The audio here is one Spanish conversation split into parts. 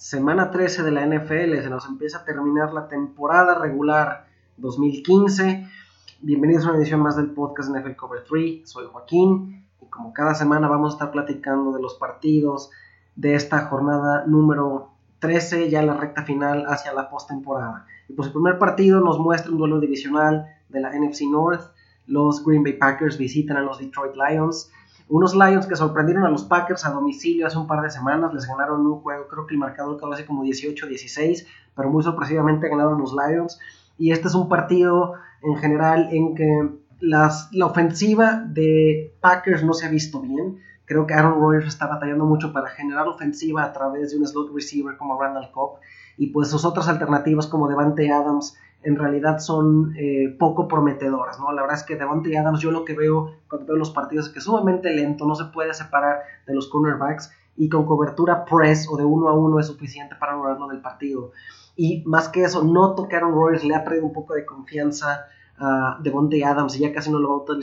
semana 13 de la NFL, se nos empieza a terminar la temporada regular 2015. Bienvenidos a una edición más del podcast NFL Cover 3. Soy Joaquín y como cada semana vamos a estar platicando de los partidos de esta jornada número 13, ya la recta final hacia la postemporada. Y pues el primer partido nos muestra un duelo divisional de la NFC North. Los Green Bay Packers visitan a los Detroit Lions. Unos Lions que sorprendieron a los Packers a domicilio hace un par de semanas, les ganaron un juego, creo que el marcador quedó así como 18-16, pero muy sorpresivamente ganaron los Lions. Y este es un partido en general en que las, la ofensiva de Packers no se ha visto bien. Creo que Aaron Rodgers está batallando mucho para generar ofensiva a través de un slot receiver como Randall Cobb. Y pues sus otras alternativas como Devante Adams en realidad son eh, poco prometedoras, ¿no? La verdad es que Devontae Adams yo lo que veo cuando veo los partidos es que es sumamente lento, no se puede separar de los cornerbacks y con cobertura press o de uno a uno es suficiente para lograrlo del partido. Y más que eso, noto que Aaron Rodgers le ha perdido un poco de confianza a Devontae Adams y ya casi no lo, va a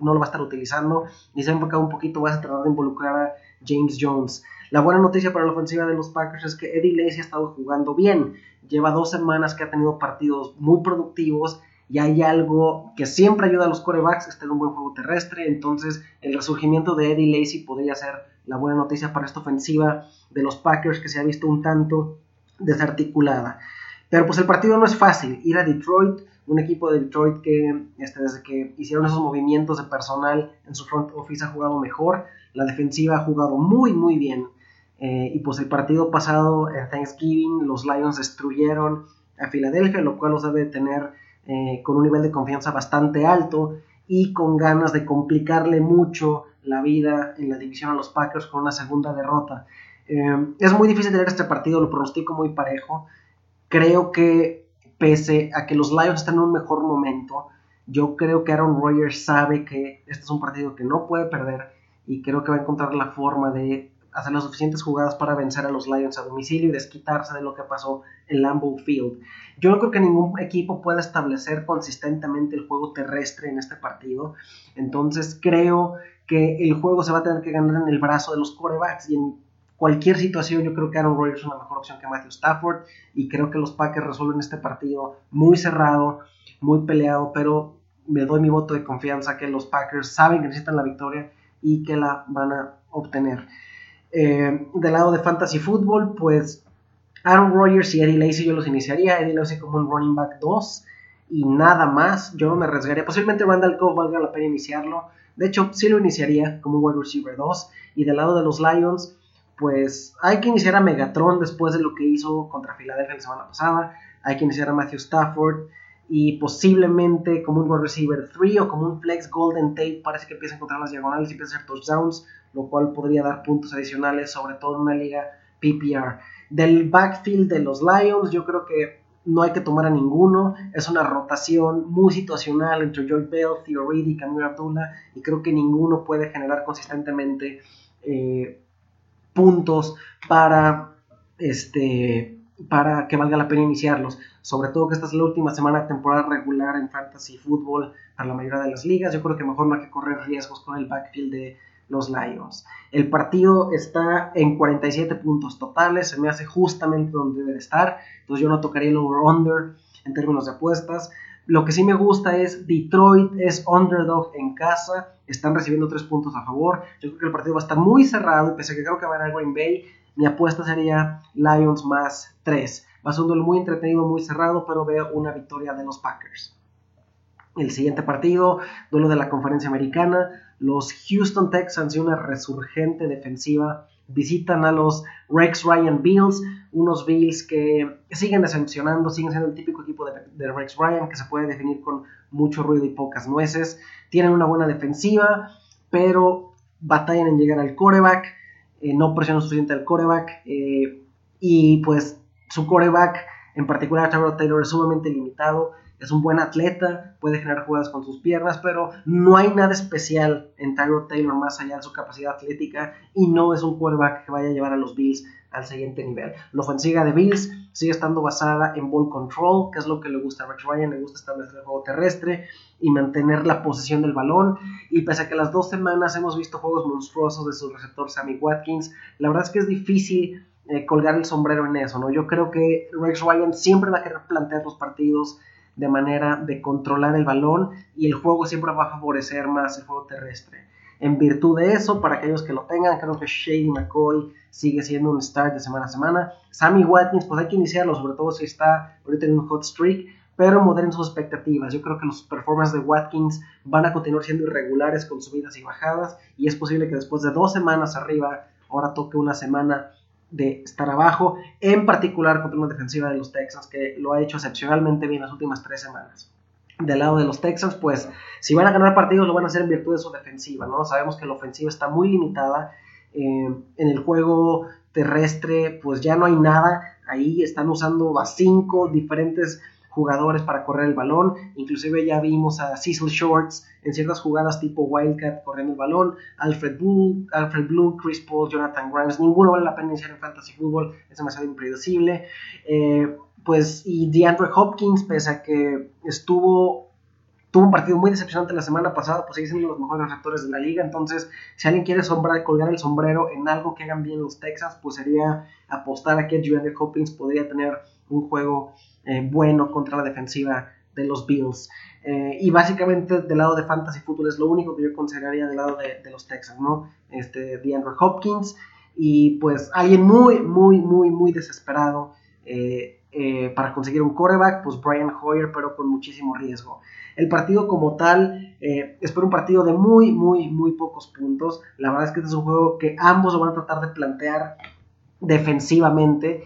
no lo va a estar utilizando y se ha enfocado un poquito más a tratar de involucrar a James Jones. La buena noticia para la ofensiva de los Packers es que Eddie Lacy ha estado jugando bien. Lleva dos semanas que ha tenido partidos muy productivos y hay algo que siempre ayuda a los corebacks, es tener un buen juego terrestre. Entonces, el resurgimiento de Eddie Lacy podría ser la buena noticia para esta ofensiva de los Packers que se ha visto un tanto desarticulada. Pero pues el partido no es fácil. Ir a Detroit, un equipo de Detroit que este, desde que hicieron esos movimientos de personal en su front office ha jugado mejor. La defensiva ha jugado muy, muy bien. Eh, y pues el partido pasado en Thanksgiving los Lions destruyeron a Filadelfia, lo cual los debe tener eh, con un nivel de confianza bastante alto y con ganas de complicarle mucho la vida en la división a los Packers con una segunda derrota. Eh, es muy difícil tener este partido, lo pronostico muy parejo. Creo que pese a que los Lions están en un mejor momento, yo creo que Aaron Rodgers sabe que este es un partido que no puede perder y creo que va a encontrar la forma de hacer las suficientes jugadas para vencer a los Lions a domicilio y desquitarse de lo que pasó en Lambeau Field. Yo no creo que ningún equipo pueda establecer consistentemente el juego terrestre en este partido, entonces creo que el juego se va a tener que ganar en el brazo de los corebacks y en cualquier situación yo creo que Aaron Rodgers es una mejor opción que Matthew Stafford y creo que los Packers resuelven este partido muy cerrado, muy peleado, pero me doy mi voto de confianza que los Packers saben que necesitan la victoria y que la van a obtener. Eh, del lado de Fantasy Football, pues Aaron Rodgers y Eddie Lacy yo los iniciaría. Eddie Lacy como un running back 2 y nada más. Yo me arriesgaría. Posiblemente Randall Cobb valga la pena iniciarlo. De hecho, sí lo iniciaría como un wide receiver 2. Y del lado de los Lions, pues hay que iniciar a Megatron después de lo que hizo contra Filadelfia la semana pasada. Hay que iniciar a Matthew Stafford y posiblemente como un wide receiver 3 o como un flex Golden Tate. Parece que empieza a encontrar las diagonales y empieza a hacer touchdowns lo cual podría dar puntos adicionales, sobre todo en una liga PPR. Del backfield de los Lions, yo creo que no hay que tomar a ninguno. Es una rotación muy situacional entre Joy Bell, Theo Reed y Camille Abdullah. Y creo que ninguno puede generar consistentemente eh, puntos para, este, para que valga la pena iniciarlos. Sobre todo que esta es la última semana de temporada regular en Fantasy Football para la mayoría de las ligas. Yo creo que mejor no hay que correr riesgos con el backfield de los Lions. El partido está en 47 puntos totales, se me hace justamente donde debe estar, entonces yo no tocaría el over-under en términos de apuestas. Lo que sí me gusta es Detroit es underdog en casa, están recibiendo 3 puntos a favor. Yo creo que el partido va a estar muy cerrado y pese a que creo que va a ganar Green Bay, mi apuesta sería Lions más 3. Va a ser un duelo muy entretenido, muy cerrado, pero veo una victoria de los Packers. El siguiente partido, duelo de la conferencia americana, los Houston Texans y una resurgente defensiva visitan a los Rex Ryan Bills, unos Bills que siguen decepcionando, siguen siendo el típico equipo de, Rex Ryan que se puede definir con mucho ruido y pocas nueces. Tienen una buena defensiva, pero batallan en llegar al coreback, eh, no presionan suficiente al coreback eh, y pues su coreback, en particular Trevor Taylor, es sumamente limitado es un buen atleta, puede generar jugadas con sus piernas, pero no hay nada especial en Tyrod Taylor más allá de su capacidad atlética y no es un quarterback que vaya a llevar a los Bills al siguiente nivel. La ofensiva de Bills sigue estando basada en ball control, que es lo que le gusta a Rex Ryan, le gusta establecer el juego terrestre y mantener la posesión del balón. Y pese a que las dos semanas hemos visto juegos monstruosos de su receptor Sammy Watkins, la verdad es que es difícil eh, colgar el sombrero en eso, ¿no? Yo creo que Rex Ryan siempre va a querer plantear los partidos de manera de controlar el balón y el juego siempre va a favorecer más el juego terrestre. En virtud de eso, para aquellos que lo tengan, creo que Shady McCoy sigue siendo un start de semana a semana. Sammy Watkins, pues hay que iniciarlo, sobre todo si está ahorita en un hot streak, pero moderen sus expectativas. Yo creo que los performances de Watkins van a continuar siendo irregulares con subidas y bajadas, y es posible que después de dos semanas arriba, ahora toque una semana de estar abajo, en particular contra una defensiva de los Texans que lo ha hecho excepcionalmente bien las últimas tres semanas. Del lado de los Texans, pues si van a ganar partidos lo van a hacer en virtud de su defensiva, ¿no? Sabemos que la ofensiva está muy limitada, eh, en el juego terrestre pues ya no hay nada, ahí están usando a cinco diferentes jugadores para correr el balón. Inclusive ya vimos a Cecil Shorts en ciertas jugadas tipo Wildcat corriendo el balón. Alfred Blue, Alfred Blue Chris Paul, Jonathan Grimes. Ninguno vale la pena iniciar en Fantasy Football. Es demasiado impredecible. Eh, pues y DeAndre Hopkins, pese a que estuvo tuvo un partido muy decepcionante la semana pasada, pues sigue siendo los mejores receptores de la liga. Entonces, si alguien quiere sombrar, colgar el sombrero en algo que hagan bien los Texas, pues sería apostar a que DeAndre Hopkins podría tener un juego eh, bueno contra la defensiva de los Bills. Eh, y básicamente del lado de Fantasy Football es lo único que yo consideraría del lado de, los Texans, ¿no? Este, DeAndre Hopkins y pues alguien muy, muy, muy, muy desesperado eh, para conseguir un quarterback, pues Brian Hoyer, pero con muchísimo riesgo. El partido como tal, espero un partido de muy, muy, muy pocos puntos. La verdad es que este es un juego que ambos van a tratar de plantear defensivamente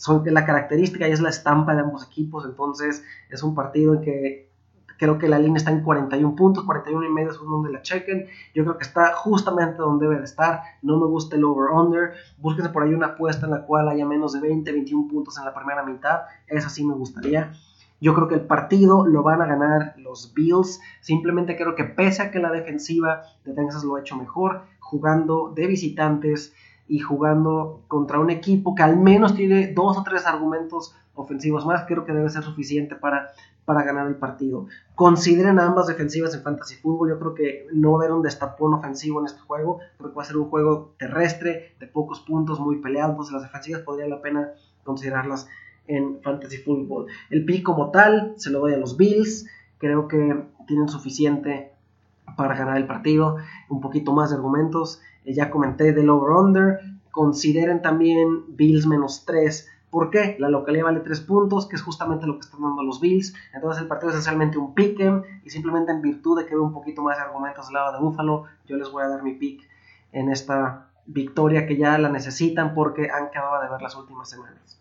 son la característica y es la estampa de ambos equipos, entonces es un partido en que creo que la línea está en 41 puntos, 41 y medio es donde la chequen, yo creo que está justamente donde debe de estar, no me gusta el over-under, búsquese por ahí una apuesta en la cual haya menos de 20, 21 puntos en la primera mitad, esa sí me gustaría. Yo creo que el partido lo van a ganar los Bills. Simplemente creo que pese a que la defensiva de Texas lo ha hecho mejor, jugando de visitantes, y jugando contra un equipo que al menos tiene dos o tres argumentos ofensivos más, creo que debe ser suficiente para, para ganar el partido. Consideren ambas defensivas en Fantasy Football, yo creo que no va a haber un destapón ofensivo en este juego, creo que va a ser un juego terrestre, de pocos puntos, muy peleados, las defensivas podría la pena considerarlas en Fantasy Football. El pick como tal se lo doy a los Bills, creo que tienen suficiente para ganar el partido, un poquito más de argumentos eh, ya comenté del over-under. Consideren también Bills menos 3. ¿Por qué? La localidad vale 3 puntos, que es justamente lo que están dando los Bills. Entonces el partido es esencialmente un pick'em y simplemente en virtud de que veo un poquito más de argumentos del lado de Buffalo, yo les voy a dar mi pick en esta victoria que ya la necesitan porque han quedado de ver las últimas semanas.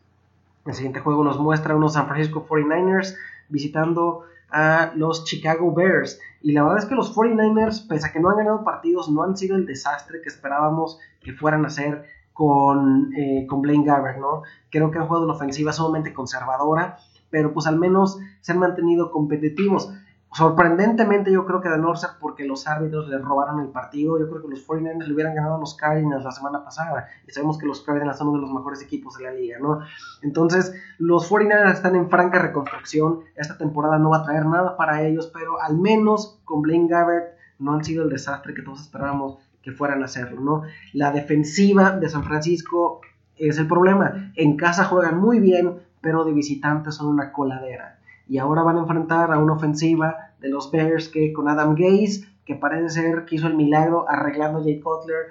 El siguiente juego nos muestra unos San Francisco 49ers visitando a los Chicago Bears. Y la verdad es que los 49ers, pese a que no han ganado partidos, no han sido el desastre que esperábamos que fueran a ser con, eh, con Blaine Gabbert, ¿no? Creo que han jugado una ofensiva sumamente conservadora, pero pues al menos se han mantenido competitivos. Sorprendentemente yo creo que de no porque los árbitros le robaron el partido, yo creo que los 49ers le hubieran ganado a los Cardinals la semana pasada. Y sabemos que los Cardinals son uno de los mejores equipos de la liga, ¿no? Entonces los 49ers están en franca reconstrucción, esta temporada no va a traer nada para ellos, pero al menos con Blaine Gabbert no han sido el desastre que todos esperábamos que fueran a hacerlo, ¿no? La defensiva de San Francisco es el problema, en casa juegan muy bien, pero de visitantes son una coladera y ahora van a enfrentar a una ofensiva de los Bears que con Adam Gaze, que parece ser que hizo el milagro arreglando a Jay Cutler,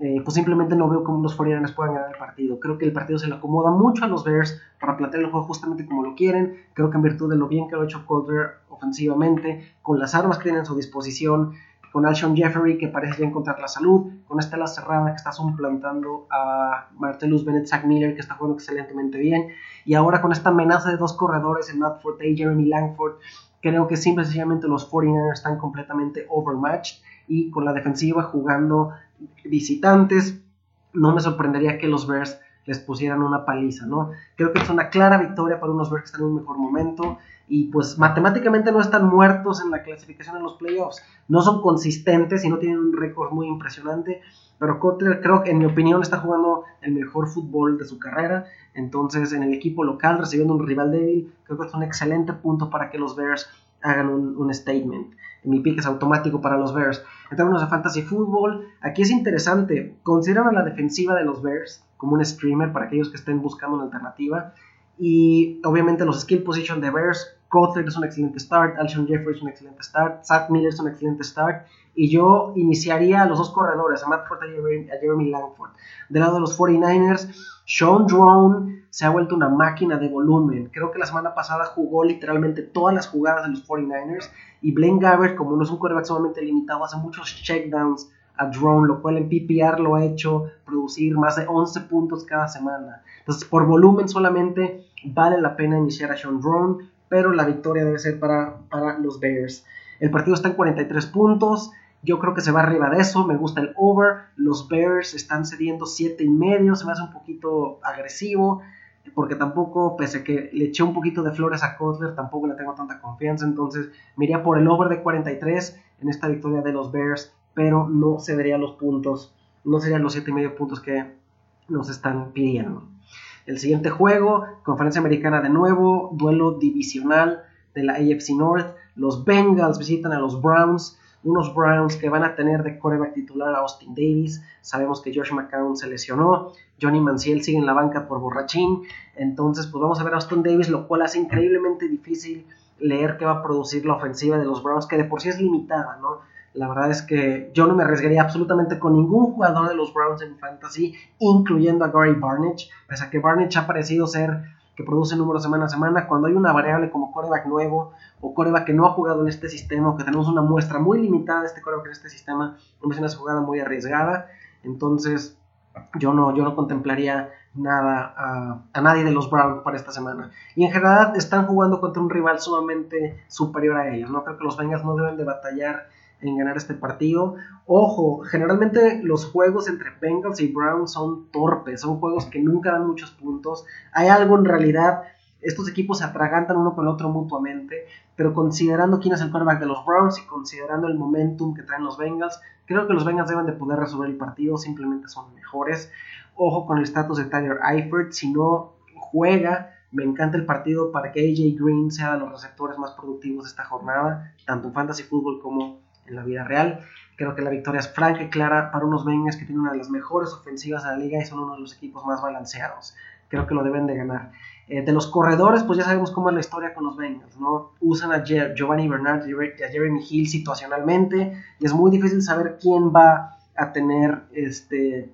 eh, pues simplemente no veo cómo los 49 puedan ganar el partido. Creo que el partido se le acomoda mucho a los Bears para plantear el juego justamente como lo quieren. Creo que en virtud de lo bien que lo ha hecho Cutler ofensivamente, con las armas que tienen a su disposición, con Alshon Jeffery que parece ya encontrar la salud, con Estela Serrana que está suplantando a Martellus Bennett Zach Miller que está jugando excelentemente bien, y ahora con esta amenaza de dos corredores en Matt Forte y Jeremy Langford, creo que simple y sencillamente los 49ers están completamente overmatched y con la defensiva jugando visitantes, no me sorprendería que los Bears les pusieran una paliza, ¿no? Creo que es una clara victoria para unos Bears que están en un mejor momento y pues matemáticamente no están muertos en la clasificación en los playoffs. No son consistentes y no tienen un récord muy impresionante, pero Kotler creo que en mi opinión está jugando el mejor fútbol de su carrera. Entonces en el equipo local recibiendo un rival débil, creo que es un excelente punto para que los Bears hagan un, statement. Mi pick es automático para los Bears. En términos de fantasy football, aquí es interesante. Consideran a la defensiva de los Bears como un streamer para aquellos que estén buscando una alternativa. Y obviamente los skill position de Bears, Cutler es un excelente start, Alshon Jeffrey es un excelente start, Zach Miller es un excelente start. Y yo iniciaría a los dos corredores, a Matt Ford y a Jeremy Langford. Del lado de los 49ers, Sean Drone se ha vuelto una máquina de volumen. Creo que la semana pasada jugó literalmente todas las jugadas de los 49ers. Y Blaine Gabbert, como no es un quarterback sumamente limitado, hace muchos checkdowns a Drone, lo cual en PPR lo ha hecho producir más de 11 puntos cada semana. Entonces, por volumen solamente vale la pena iniciar a Sean Drone, pero la victoria debe ser para, para los Bears. El partido está en 43 puntos. Yo creo que se va arriba de eso. Me gusta el over. Los Bears están cediendo 7 y medio. Se me hace un poquito agresivo. Porque tampoco, pese a que le eché un poquito de flores a Kotler, tampoco le tengo tanta confianza. Entonces me por el over de 43 en esta victoria de los Bears. Pero no cedería los puntos. No serían los 7 y medio puntos que nos están pidiendo. El siguiente juego, conferencia americana de nuevo, duelo divisional de la AFC North. Los Bengals visitan a los Browns unos Browns que van a tener de coreback titular a Austin Davis. Sabemos que Josh McCown se lesionó. Johnny Manziel sigue en la banca por borrachín. Entonces, pues vamos a ver a Austin Davis, lo cual hace increíblemente difícil leer qué va a producir la ofensiva de los Browns, que de por sí es limitada, ¿no? La verdad es que yo no me arriesgaría absolutamente con ningún jugador de los Browns en fantasy, incluyendo a Gary Barnage, pese a que Barnage ha parecido ser que produce números semana a semana, cuando hay una variable como coreback nuevo o coreback que no ha jugado en este sistema, o que tenemos una muestra muy limitada de este coreback en este sistema, es una jugada muy arriesgada, entonces yo no, yo no contemplaría nada a, a, nadie de los Browns para esta semana. Y en general están jugando contra un rival sumamente superior a ellos, ¿no? Creo que los Bengals no deben de batallar en ganar este partido. Ojo, generalmente los juegos entre Bengals y Browns son torpes, son juegos que nunca dan muchos puntos. Hay algo en realidad, estos equipos se atragantan uno con el otro mutuamente, pero considerando quién es el quarterback de los Browns y considerando el momentum que traen los Bengals, creo que los Bengals deben de poder resolver el partido, simplemente son mejores. Ojo con el estatus de Tyler Eifert, si no juega, me encanta el partido para que AJ Green sea de los receptores más productivos de esta jornada, tanto en fantasy fútbol como en la vida real. Creo que la victoria es franca y clara para unos Bengals que tienen una de las mejores ofensivas de la liga y son uno de los equipos más balanceados. Creo que lo deben de ganar. Eh, de los corredores, pues ya sabemos cómo es la historia con los Bengals, ¿no? Usan a Giovanni Bernard y a Jeremy Hill situacionalmente y es muy difícil saber quién va a tener este,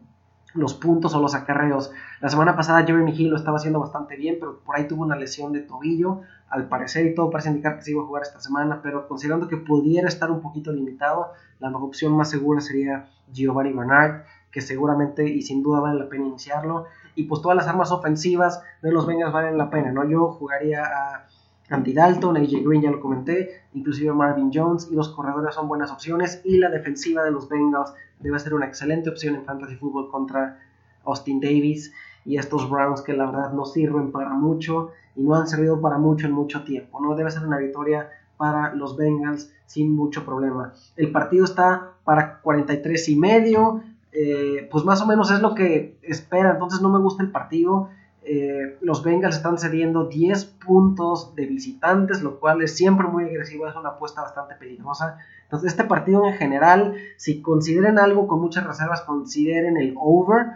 los puntos o los acarreos. La semana pasada Jeremy Hill lo estaba haciendo bastante bien, pero por ahí tuvo una lesión de tobillo, al parecer, y todo parece indicar que se iba a jugar esta semana, pero considerando que pudiera estar un poquito limitado, la opción más segura sería Giovanni Bernard, que seguramente y sin duda vale la pena iniciarlo. Y pues todas las armas ofensivas de los Bengals valen la pena, ¿no? Yo jugaría a Andy Dalton, AJ Green ya lo comenté, inclusive Marvin Jones y los corredores son buenas opciones y la defensiva de los Bengals debe ser una excelente opción en fantasy fútbol contra Austin Davis y estos Browns que la verdad no sirven para mucho y no han servido para mucho en mucho tiempo. No debe ser una victoria para los Bengals sin mucho problema. El partido está para 43 y medio, eh, pues más o menos es lo que espera, entonces no me gusta el partido. Eh, los Bengals están cediendo 10 puntos de visitantes, lo cual es siempre muy agresivo, es una apuesta bastante peligrosa. Entonces, este partido en general, si consideren algo con muchas reservas, consideren el over,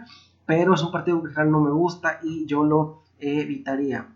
pero es un partido que en general no me gusta y yo lo evitaría.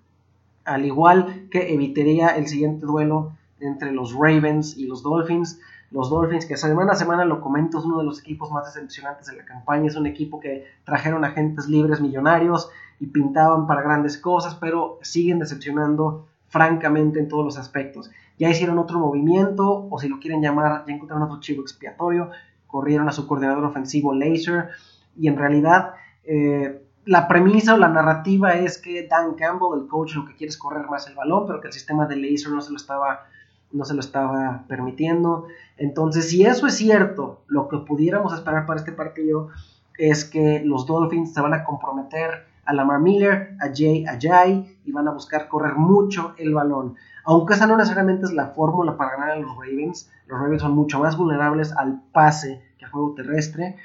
Al igual que evitaría el siguiente duelo entre los Ravens y los Dolphins. Los Dolphins, que semana a semana lo comento, es uno de los equipos más decepcionantes de la campaña. Es un equipo que trajeron agentes libres millonarios y pintaban para grandes cosas, pero siguen decepcionando francamente en todos los aspectos. Ya hicieron otro movimiento, o si lo quieren llamar, ya encontraron otro chivo expiatorio, corrieron a su coordinador ofensivo Laser, y en realidad eh, la premisa o la narrativa es que Dan Campbell, el coach, lo que quiere es correr más el balón, pero que el sistema de Laser no se lo estaba, no se lo estaba permitiendo. Entonces, si eso es cierto, lo que pudiéramos esperar para este partido es que los Dolphins se van a comprometer a Lamar Miller, a Jay Ajay y van a buscar correr mucho el balón. Aunque esa no necesariamente es la fórmula para ganar a los Ravens, los Ravens son mucho más vulnerables al pase que al juego terrestre.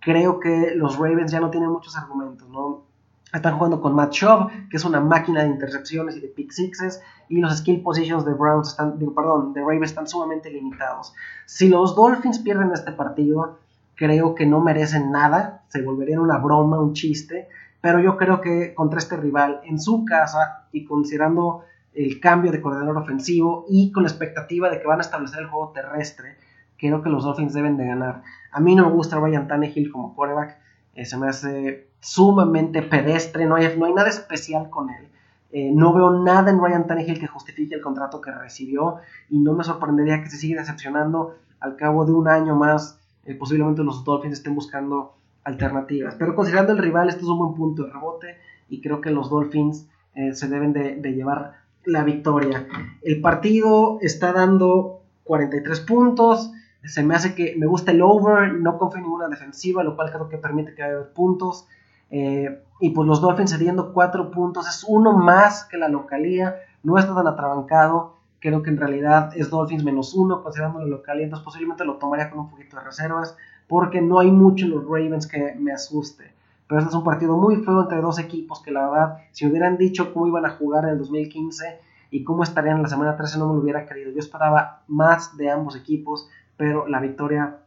Creo que los Ravens ya no tienen muchos argumentos, ¿no? Están jugando con Matt Schaub, que es una máquina de intercepciones y de pick sixes, y los skill positions de Browns están, perdón, de Ravens están sumamente limitados. Si los Dolphins pierden este partido, creo que no merecen nada, se volvería una broma, un chiste, pero yo creo que contra este rival en su casa y considerando el cambio de coordinador ofensivo y con la expectativa de que van a establecer el juego terrestre, creo que los Dolphins deben de ganar. A mí no me gusta Ryan Tannehill como quarterback, eh, se me hace sumamente pedestre, no hay, nada especial con él. Eh, no veo nada en Ryan Tannehill que justifique el contrato que recibió y no me sorprendería que se siga decepcionando al cabo de un año más. Eh, posiblemente los Dolphins estén buscando alternativas. Pero considerando el rival, este es un buen punto de rebote y creo que los Dolphins se deben de, de llevar la victoria. El partido está dando 43 puntos se me hace que me gusta el over, no confío en ninguna defensiva, lo cual creo que permite que haya puntos. Eh, y pues los Dolphins cediendo 4 puntos, es uno más que la localía, no está tan atrabancado. Creo que en realidad es Dolphins menos uno considerando la localía, entonces posiblemente lo tomaría con un poquito de reservas, porque no hay mucho en los Ravens que me asuste. Pero este es un partido muy feo entre dos equipos que la verdad, si hubieran dicho cómo iban a jugar en el 2015 y cómo estarían en la semana 13, no me lo hubiera querido. Yo esperaba más de ambos equipos pero la victoria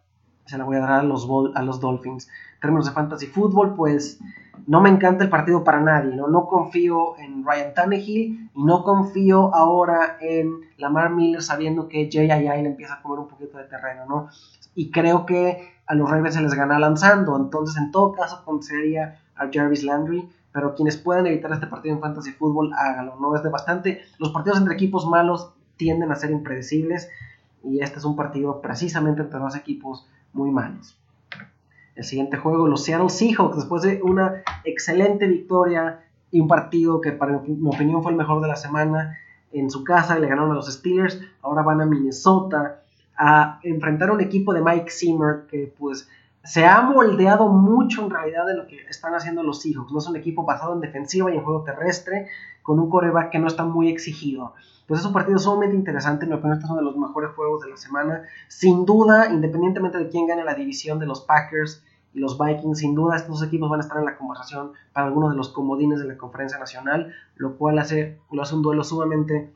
se la voy a dar a los, a los Dolphins. En términos de fantasy fútbol, pues no me encanta el partido para nadie, ¿no? Confío en Ryan Tannehill y no confío ahora en Lamar Miller sabiendo que J.I.I. le empieza a comer un poquito de terreno, ¿no? Y creo que a los Ravens se les gana lanzando, entonces en todo caso consideraría a Jarvis Landry, pero quienes puedan evitar este partido en fantasy fútbol, hágalo, ¿no? Es de bastante... Los partidos entre equipos malos tienden a ser impredecibles y este es un partido precisamente entre dos equipos muy malos. El siguiente juego, los Seattle Seahawks, después de una excelente victoria y un partido que para mi opinión fue el mejor de la semana en su casa, le ganaron a los Steelers, ahora van a Minnesota a enfrentar a un equipo de Mike Zimmer que pues se ha moldeado mucho en realidad de lo que están haciendo los Seahawks. No es un equipo basado en defensiva y en juego terrestre, con un coreback que no está muy exigido pues es un partido sumamente interesante. En mi opinión, este es uno de los mejores juegos de la semana. Sin duda, independientemente de quién gane la división de los Packers y los Vikings, sin duda estos equipos van a estar en la conversación para algunos de los comodines de la conferencia nacional, lo cual hace, lo hace un duelo sumamente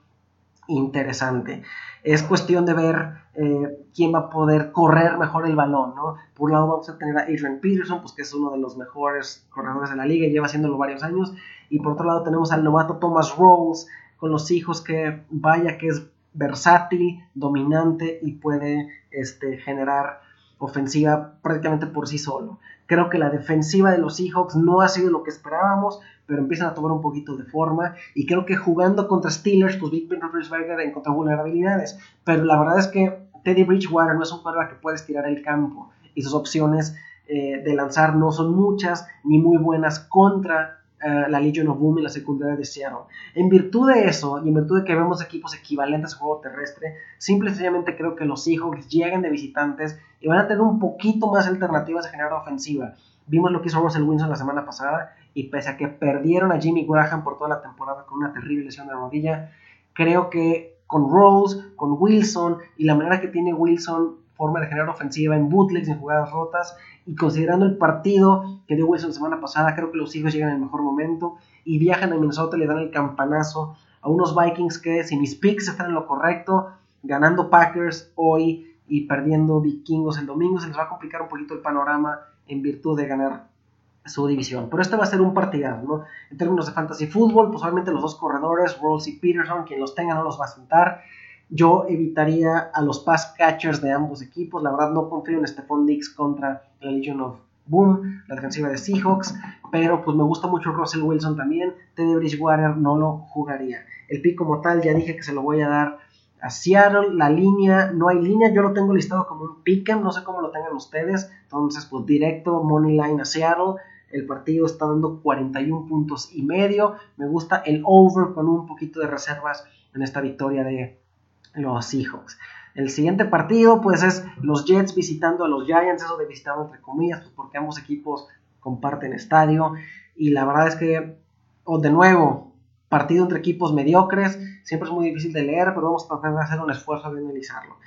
interesante. Es cuestión de ver eh, quién va a poder correr mejor el balón, ¿no? Por un lado vamos a tener a Adrian Peterson, pues que es uno de los mejores corredores de la liga y lleva haciéndolo varios años, y por otro lado tenemos al novato Thomas Rawls, con los hijos que vaya que es versátil, dominante y puede este, generar ofensiva prácticamente por sí solo. Creo que la defensiva de los Seahawks no ha sido lo que esperábamos, pero empiezan a tomar un poquito de forma y creo que jugando contra Steelers, pues Big Ben Roethlisberger encontró vulnerabilidades, pero la verdad es que Teddy Bridgewater no es un jugador que puede estirar el campo y sus opciones eh, de lanzar no son muchas ni muy buenas contra eh, la Legion of Boom y la secundaria de Seattle. En virtud de eso, y en virtud de que vemos equipos equivalentes a juego terrestre, simple y sencillamente creo que los Seahawks llegan de visitantes y van a tener un poquito más alternativas a generar ofensiva. Vimos lo que hizo Russell Wilson la semana pasada y pese a que perdieron a Jimmy Graham por toda la temporada con una terrible lesión de rodilla, creo que con Rose, con Wilson y la manera que tiene Wilson forma de generar ofensiva en bootlegs, en jugadas rotas, y considerando el partido que dio Wilson la semana pasada, creo que los hijos llegan en el mejor momento y viajan a Minnesota le dan el campanazo a unos Vikings que si mis picks están en lo correcto, ganando Packers hoy y perdiendo Vikingos el domingo, se les va a complicar un poquito el panorama en virtud de ganar su división. Pero este va a ser un partidazo, ¿no? En términos de fantasy fútbol, pues obviamente los dos corredores, Rawls y Peterson, quien los tenga no los va a sentar. Yo evitaría a los pass catchers de ambos equipos. La verdad no confío en Stephon Dix contra la Legion of Boom, la defensiva de Seahawks. Pero pues me gusta mucho Russell Wilson también. Teddy Bridgewater no lo jugaría. El pick como tal ya dije que se lo voy a dar a Seattle. La línea, no hay línea. Yo lo tengo listado como un pick'em. No sé cómo lo tengan ustedes. Entonces pues directo money line a Seattle. El partido está dando 41 puntos y medio. Me gusta el over con un poquito de reservas en esta victoria de los Seahawks. El siguiente partido, pues, es los Jets visitando a los Giants, eso de visitado entre comillas, pues porque ambos equipos comparten estadio. Y la verdad es que, o de nuevo, partido entre equipos mediocres, siempre es muy difícil de leer, pero vamos a tratar de hacer un esfuerzo de analizarlo.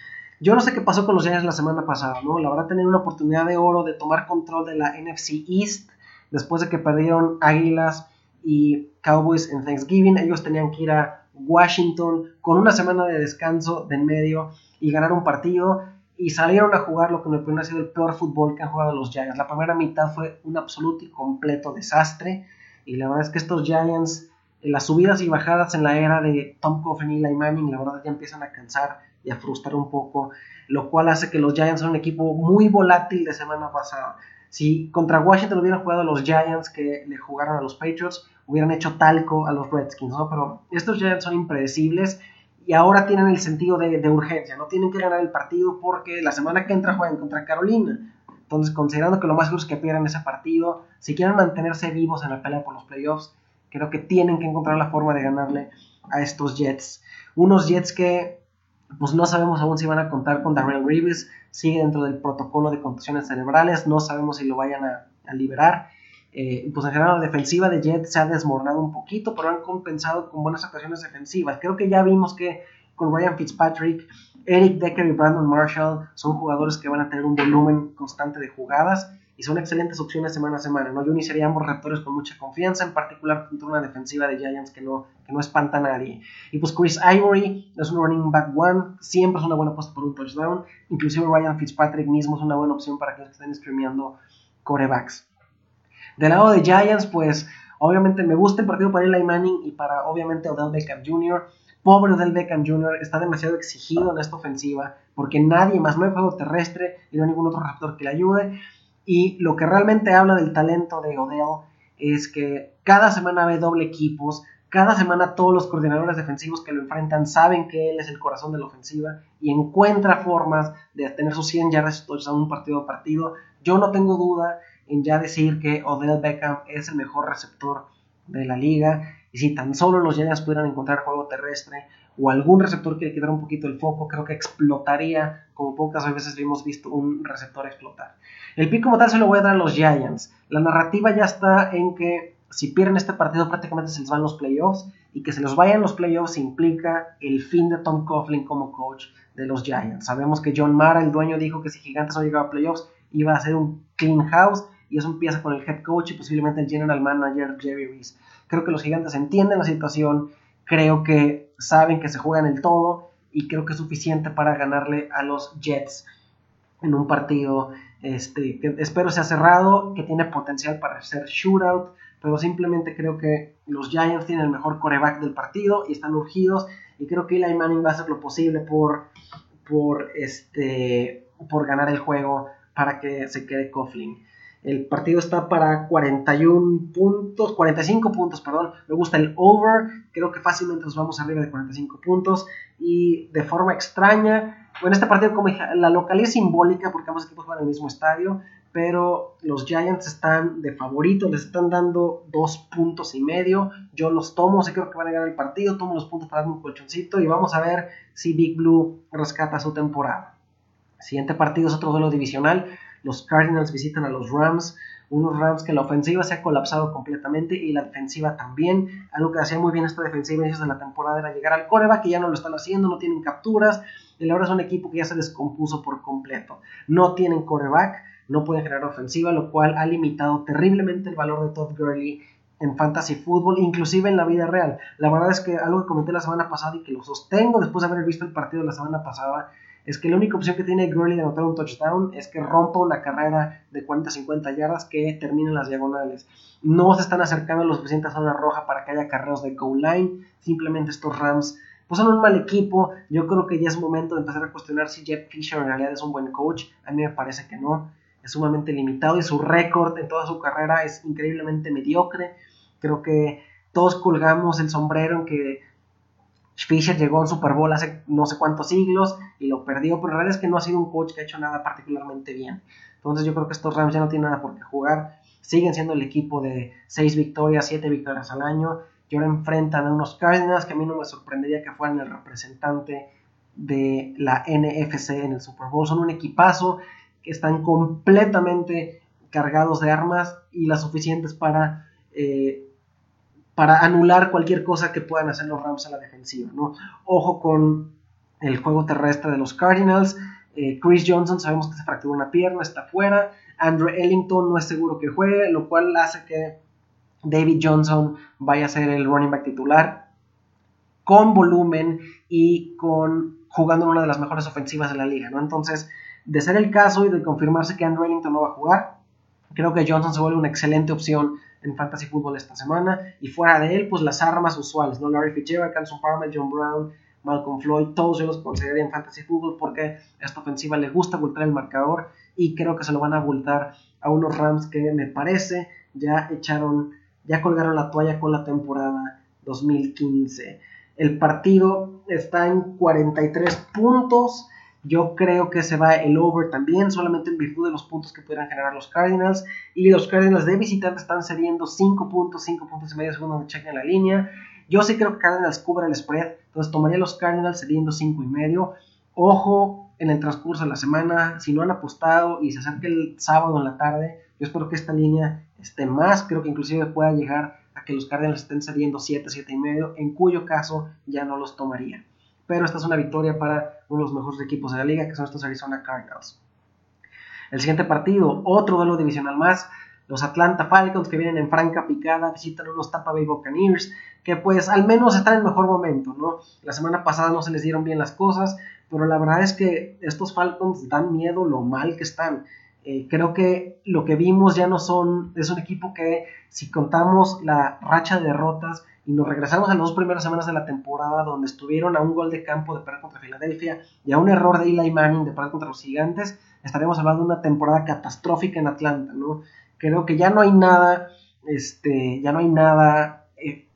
Yo no sé qué pasó con los Giants la semana pasada, ¿no? La verdad, tener una oportunidad de oro de tomar control de la NFC East después de que perdieron Águilas y Cowboys en Thanksgiving. Ellos tenían que ir a Washington con una semana de descanso de en medio y ganar un partido. Y salieron a jugar lo que me parece ha sido el peor fútbol que han jugado los Giants. La primera mitad fue un absoluto y completo desastre. Y la verdad es que estos Giants, en las subidas y bajadas en la era de Tom Coughlin y Eli Manning, la verdad ya empiezan a cansar y a frustrar un poco. Lo cual hace que los Giants sean un equipo muy volátil de semana pasada. Si contra Washington hubieran jugado los Giants que le jugaron a los Patriots, hubieran hecho talco a los Redskins, ¿no? Pero estos Giants son impredecibles y ahora tienen el sentido de, urgencia, no tienen que ganar el partido porque la semana que entra juegan contra Carolina. Entonces, considerando que lo más seguro es que pierdan ese partido, si quieren mantenerse vivos en la pelea por los playoffs, creo que tienen que encontrar la forma de ganarle a estos Jets. Unos Jets que pues no sabemos aún si van a contar con Darrell Reeves, sigue dentro del protocolo de contusiones cerebrales, no sabemos si lo vayan a, liberar. Eh, pues en general la defensiva de Jets se ha desmoronado un poquito, pero han compensado con buenas actuaciones defensivas. Creo que ya vimos que con Ryan Fitzpatrick, Eric Decker y Brandon Marshall son jugadores que van a tener un volumen constante de jugadas y son excelentes opciones semana a semana. ¿no? Yo iniciaría ambos receptores con mucha confianza, en particular contra una defensiva de Giants que no, que no espanta a nadie. Y pues Chris Ivory es un running back one, siempre es una buena apuesta por un touchdown. Inclusive Ryan Fitzpatrick mismo es una buena opción para que estén streameando corebacks. Del lado de Giants, pues obviamente me gusta el partido para Eli Manning y para obviamente Odell Beckham Jr. Pobre Odell Beckham Jr. está demasiado exigido en esta ofensiva porque nadie más, no hay juego terrestre y no hay ningún otro receptor que le ayude. Y lo que realmente habla del talento de Odell es que cada semana ve doble equipos, cada semana todos los coordinadores defensivos que lo enfrentan saben que él es el corazón de la ofensiva y encuentra formas de tener sus 100 yardas a un partido a partido. Yo no tengo duda en ya decir que Odell Beckham es el mejor receptor de la liga y si tan solo los Giants pudieran encontrar juego terrestre o algún receptor que le quitara un poquito el foco, creo que explotaría como pocas veces hemos visto un receptor explotar. El pico como tal se lo voy a dar a los Giants. La narrativa ya está en que si pierden este partido prácticamente se les van los playoffs y que se los vayan los playoffs implica el fin de Tom Coughlin como coach de los Giants. Sabemos que John Mara, el dueño, dijo que si Gigantes no llegaba a playoffs iba a ser un clean house y eso empieza con el head coach y posiblemente el general manager Jerry Reese. Creo que los Gigantes entienden la situación, creo que saben que se juegan el todo y creo que es suficiente para ganarle a los Jets en un partido este, que espero sea cerrado, que tiene potencial para ser shootout, pero simplemente creo que los Giants tienen el mejor coreback del partido y están urgidos y creo que Eli Manning va a hacer lo posible por, por, este, por ganar el juego para que se quede Coughlin. El partido está para 41 puntos, 45 puntos, perdón. Me gusta el over. Creo que fácilmente nos vamos arriba de 45 puntos. Y de forma extraña, bueno, este partido como la localidad es simbólica porque ambos equipos en el mismo estadio. Pero los Giants están de favorito, les están dando dos puntos y medio. Yo los tomo, sé creo que van a ganar el partido. Tomo los puntos para darme un colchoncito y vamos a ver si Big Blue rescata su temporada. siguiente partido es otro duelo divisional los Cardinals visitan a los Rams, unos Rams que la ofensiva se ha colapsado completamente y la defensiva también. Algo que hacía muy bien esta defensiva inicios de la temporada era llegar al coreback, que ya no lo están haciendo, no tienen capturas. Y ahora es un equipo que ya se descompuso por completo. No tienen coreback, no pueden generar ofensiva, lo cual ha limitado terriblemente el valor de Todd Gurley en fantasy fútbol, inclusive en la vida real. La verdad es que algo que comenté la semana pasada y que lo sostengo después de haber visto el partido de la semana pasada es que la única opción que tiene Gurley de anotar un touchdown es que rompa una carrera de 40-50 yardas que termine en las diagonales. No se están acercando lo suficiente a zona roja para que haya carreras de goal line. Simplemente estos Rams pues son un mal equipo. Yo creo que ya es momento de empezar a cuestionar si Jeff Fisher en realidad es un buen coach. A mí me parece que no. Es sumamente limitado y su récord en toda su carrera es increíblemente mediocre. Creo que todos colgamos el sombrero en que Fisher llegó al Super Bowl hace no sé cuántos siglos y lo perdió, pero la realidad es que no ha sido un coach que ha hecho nada particularmente bien. Entonces yo creo que estos Rams ya no tienen nada por qué jugar. Siguen siendo el equipo de 6 victorias, 7 victorias al año. Y ahora enfrentan a unos Cardinals que a mí no me sorprendería que fueran el representante de la NFC en el Super Bowl. Son un equipazo que están completamente cargados de armas y las suficientes para eh, para anular cualquier cosa que puedan hacer los Rams a la defensiva. ¿no? Ojo con el juego terrestre de los Cardinals. Eh, Chris Johnson sabemos que se fracturó una pierna, está fuera. Andrew Ellington no es seguro que juegue, lo cual hace que David Johnson vaya a ser el running back titular, con volumen y con jugando en una de las mejores ofensivas de la liga, ¿no? Entonces, de ser el caso y de confirmarse que Andrew Ellington no va a jugar, creo que Johnson se vuelve una excelente opción en fantasy fútbol esta semana. Y fuera de él, pues las armas usuales, ¿no? Larry Fitzgerald, Canson Palmer, John Brown, Malcolm Floyd, todos yo los consideraría en fantasy fútbol porque a esta ofensiva le gusta abultar el marcador y creo que se lo van a abultar a unos Rams que me parece ya echaron, ya colgaron la toalla con la temporada 2015. El partido está en 43 puntos. Yo creo que se va el over también, solamente en virtud de los puntos que pudieran generar los Cardinals. Y los Cardinals de visitante están cediendo 5 puntos, 5 puntos y medio según donde chequen la línea. Yo sí creo que Cardinals cubra el spread, entonces tomaría los Cardinals cediendo 5 y medio. Ojo en el transcurso de la semana, si no han apostado y se acerca el sábado en la tarde, yo espero que esta línea esté más, creo que inclusive pueda llegar a que los Cardinals estén cediendo 7, 7 y medio, en cuyo caso ya no los tomaría pero esta es una victoria para uno de los mejores equipos de la liga, que son estos Arizona Cardinals. El siguiente partido, otro duelo divisional más, los Atlanta Falcons que vienen en franca picada, visitan unos Tampa Bay Buccaneers, que pues al menos están en mejor momento, ¿no? La semana pasada no se les dieron bien las cosas, pero la verdad es que estos Falcons dan miedo lo mal que están. Eh, creo que lo que vimos ya no son, es un equipo que si contamos la racha de derrotas, y nos regresamos a las dos primeras semanas de la temporada donde estuvieron a un gol de campo de perder contra Filadelfia y a un error de Eli Manning de perder contra los gigantes, estaremos hablando de una temporada catastrófica en Atlanta, ¿no? Creo que ya no hay nada, este, ya no hay nada eh,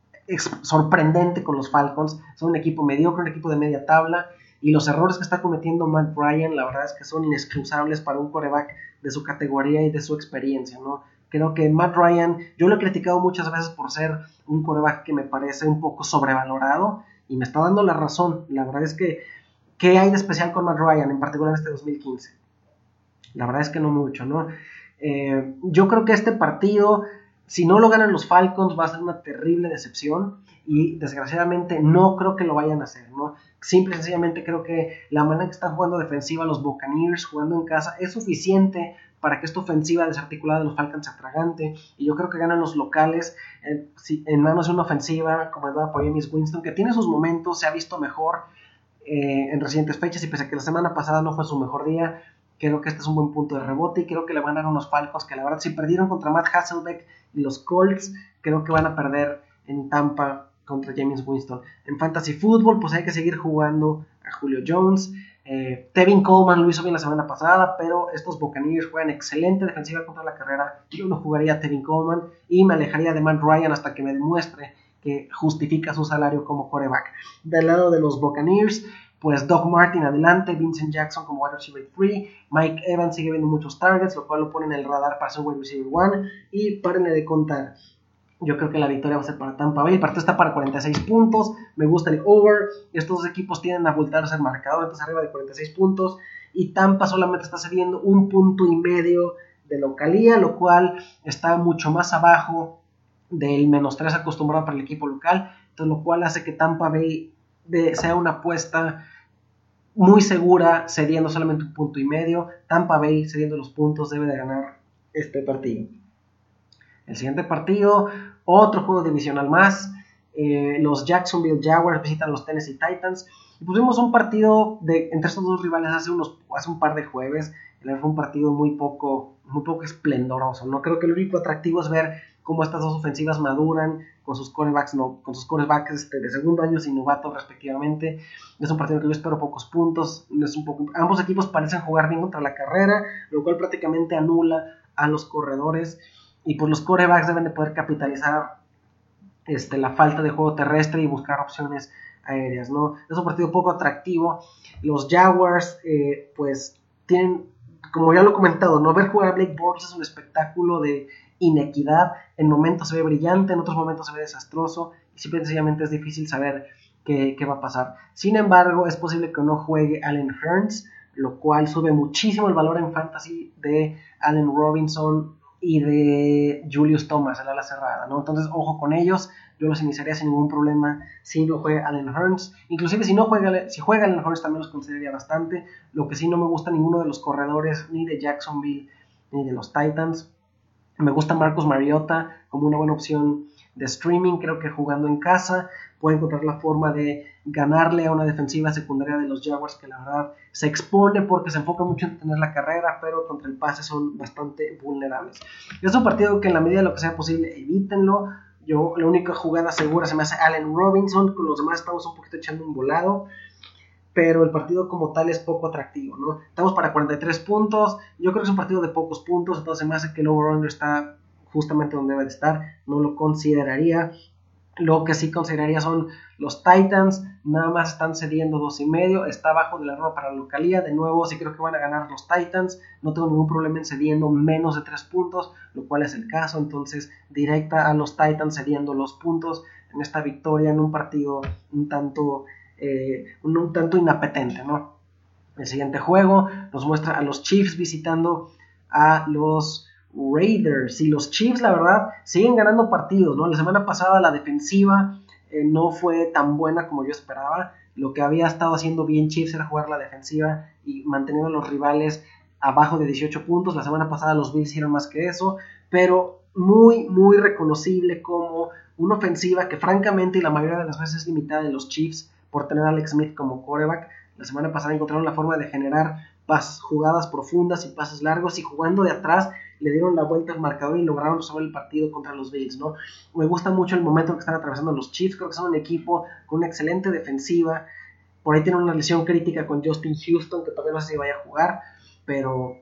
sorprendente con los Falcons, son un equipo mediocre, un equipo de media tabla, y los errores que está cometiendo Matt Ryan, la verdad es que son inexcusables para un coreback de su categoría y de su experiencia, ¿no? Creo que Matt Ryan, yo lo he criticado muchas veces por ser un coreback que me parece un poco sobrevalorado y me está dando la razón. La verdad es que, ¿qué hay de especial con Matt Ryan, en particular en este 2015? La verdad es que no mucho, ¿no? Eh, yo creo que este partido, si no lo ganan los Falcons, va a ser una terrible decepción y desgraciadamente no creo que lo vayan a hacer, ¿no? Simple y sencillamente creo que la manera que están jugando defensiva los Buccaneers, jugando en casa, es suficiente para que esta ofensiva desarticulada de los Falcons se atragante. Y yo creo que ganan los locales en, en manos de una ofensiva como la por James Winston, que tiene sus momentos, se ha visto mejor eh, en recientes fechas y pese a que la semana pasada no fue su mejor día, creo que este es un buen punto de rebote y creo que le van a dar unos Falcons que la verdad si perdieron contra Matt Hasselbeck y los Colts, creo que van a perder en Tampa contra James Winston. En Fantasy Football, pues hay que seguir jugando a Julio Jones. Eh, Tevin Coleman lo hizo bien la semana pasada, pero estos Buccaneers juegan excelente defensiva contra la carrera. Yo no jugaría a Tevin Coleman y me alejaría de Matt Ryan hasta que me demuestre que justifica su salario como coreback. Del lado de los Buccaneers, pues Doug Martin adelante, Vincent Jackson como wide receiver 3, Mike Evans sigue viendo muchos targets, lo cual lo pone en el radar para ser wide receiver 1 y párenle de contar. Yo creo que la victoria va a ser para Tampa Bay. El partido está para 46 puntos. Me gusta el over. Estos dos equipos tienden a voltarse el marcador. Entonces arriba de 46 puntos. Y Tampa solamente está cediendo un punto y medio de localía, lo cual está mucho más abajo del menos 3 acostumbrado para el equipo local. Lo cual hace que Tampa Bay sea una apuesta muy segura, cediendo solamente un punto y medio. Tampa Bay, cediendo los puntos, debe de ganar este partido. El siguiente partido, otro juego divisional más. Eh, los Jacksonville Jaguars visitan los Tennessee Titans. Y pusimos un partido de, entre estos dos rivales hace, unos, hace un par de jueves. Fue un partido muy poco, muy poco esplendoroso. ¿no? Creo que lo único atractivo es ver cómo estas dos ofensivas maduran con sus corebacks, no, con sus corebacks este, de segundo año y novatos respectivamente. Es un partido que yo espero pocos puntos. Es un poco, ambos equipos parecen jugar bien contra la carrera, lo cual prácticamente anula a los corredores y pues los corebacks deben de poder capitalizar este, la falta de juego terrestre y buscar opciones aéreas, ¿no? Es un partido poco atractivo. Los Jaguars, eh, pues, tienen, como ya lo he comentado, ¿no? Ver jugar a Blake Bortles es un espectáculo de inequidad. En momentos se ve brillante, en otros momentos se ve desastroso y simple sencillamente es difícil saber qué, qué va a pasar. Sin embargo, es posible que no juegue Allen Hearns, lo cual sube muchísimo el valor en fantasy de Allen Robinson y de Julius Thomas, el ala cerrada, ¿no? Entonces, ojo con ellos, yo los iniciaría sin ningún problema si no juega Allen Hearns, inclusive si no juega, si juega Allen Hearns también los consideraría bastante, lo que sí no me gusta ninguno de los corredores, ni de Jacksonville, ni de los Titans, Me gusta Marcos Mariota como una buena opción de streaming. Creo que jugando en casa puede encontrar la forma de ganarle a una defensiva secundaria de los Jaguars que la verdad se expone porque se enfoca mucho en tener la carrera, pero contra el pase son bastante vulnerables. Es un partido que en la medida de lo que sea posible evítenlo. Yo, la única jugada segura se me hace Allen Robinson, con los demás estamos un poquito echando un volado pero el partido como tal es poco atractivo, ¿no? Estamos para 43 puntos, yo creo que es un partido de pocos puntos, entonces me hace que el over-under está justamente donde debe de estar, no lo consideraría. Lo que sí consideraría son los Titans, nada más están cediendo dos y medio, está abajo de la rueda para la localía, de nuevo sí creo que van a ganar los Titans, no tengo ningún problema en cediendo menos de 3 puntos, lo cual es el caso, entonces directa a los Titans cediendo los puntos en esta victoria en un partido un tanto eh, un, tanto inapetente, ¿no? El siguiente juego nos muestra a los Chiefs visitando a los Raiders. Y los Chiefs, la verdad, siguen ganando partidos, ¿no? La semana pasada la defensiva eh, no fue tan buena como yo esperaba. Lo que había estado haciendo bien Chiefs era jugar la defensiva y manteniendo a los rivales abajo de 18 puntos. La semana pasada los Bills hicieron más que eso, pero muy, muy reconocible como una ofensiva que francamente y la mayoría de las veces es limitada de los Chiefs por tener a Alex Smith como quarterback. La semana pasada encontraron la forma de generar pas, jugadas profundas y pases largos y jugando de atrás le dieron la vuelta al marcador y lograron resolver el partido contra los Bills, ¿no? Me gusta mucho el momento que están atravesando los Chiefs, creo que son un equipo con una excelente defensiva. Por ahí tienen una lesión crítica con Justin Houston, que todavía no sé si vaya a jugar, pero